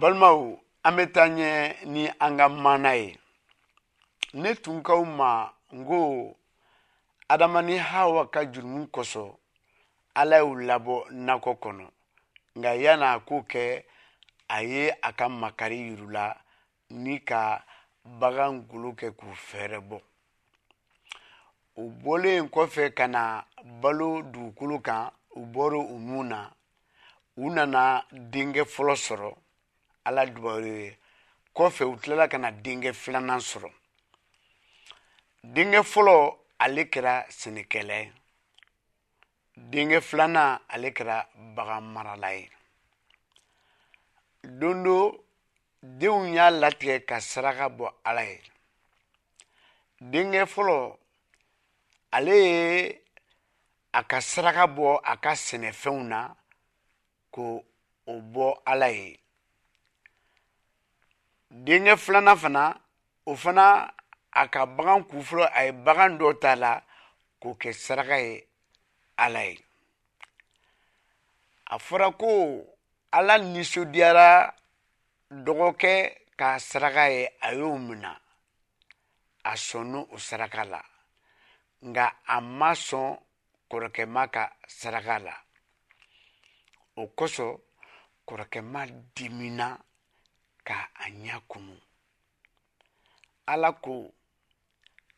balimaw an bɛ taa ɲɛ ni an ka maana ye ne tun kaw ma n ko adama ni hawa ka jurumu kosɔn ala y'u labɔ nakɔ kɔnɔ nka yan'a k'o kɛ a ye a ka makari yirula ni ka bagan golo kɛ k'u fɛɛrɛ bɔ u bɔlen kɔfɛ ka na balo dugukolo kan u bɔra u nun na u nana denkɛ fɔlɔ sɔrɔ ala dubaru ye kɔfɛ u tilala ka na denkɛ filanan sɔrɔ denkɛ fɔlɔ ale kɛra sɛnɛkɛla ye denkɛ filanan ale kɛra bagan marala ye don do denw y'a latigɛ ka saraka bɔ ala ye denkɛ fɔlɔ ale ye a ka saraka bɔ a ka sɛnɛfɛnw na ko o bɔ ala ye denkɛ filanan fana o fana a ka bagan kunfɔlɔ a ye bagan dɔ ta la k'o kɛ saraka ye ala ye a fɔra ko ala nisɔndiyara dɔgɔkɛ ka saraka ye a y'o minɛ a sɔnna o saraka la nka a ma sɔn kɔrɔkɛma ka saraka la o kosɔn kɔrɔkɛma dimina ka a ɲɛ kumu ala ko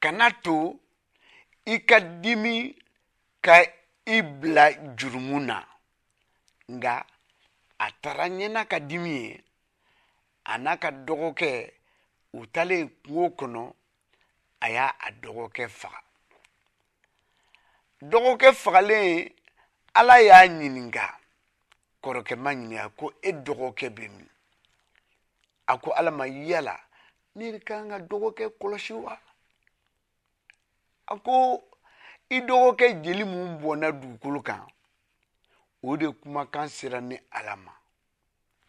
kana to i ka dimi ka i bila jurumu na nka a taara ɲɛ n'a ka dimi ye a n'a ka dɔgɔkɛ u talen kungo kɔnɔ a y'a a dɔgɔkɛ faga dɔgɔkɛ fagalen ala y'a ɲininka kɔrɔkɛ ma ɲininka ko e dɔgɔkɛ bɛ min a ko ala ma yala ne ka kan ka dɔgɔkɛ kɔlɔsi wa a ko i dɔgɔkɛ jeli mun bɔnna dugukolo kan o de kumakan sera ni ala ma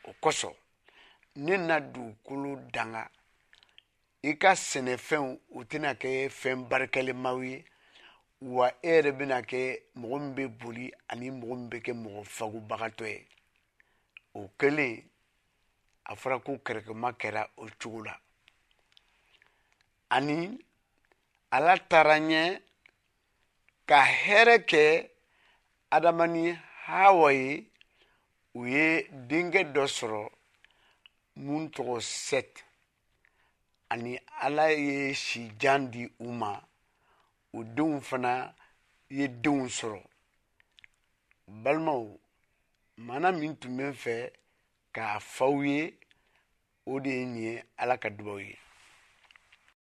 o kosɔn ne na dugukolo danga i ka sɛnɛfɛnw u tɛna kɛ fɛn barikɛlemaw ye wa e yɛrɛ bɛna kɛ mɔgɔ min bɛ boli ani mɔgɔ min bɛ kɛ mɔgɔ fagobagatɔ ye o kɛlen a fɔra ko kɛrɛkɛma kɛra o cogo la ani ala taara ɲɛ ka hɛrɛ kɛ adama ni hawa ye u ye denkɛ dɔ sɔrɔ mun tɔgɔ sɛt ani ala ye sijan di u ma o denw fana ye denw sɔrɔ balimaw mana min tun bɛ n fɛ k'a fɔ aw ye o de ye nin ye ala ka dubaw ye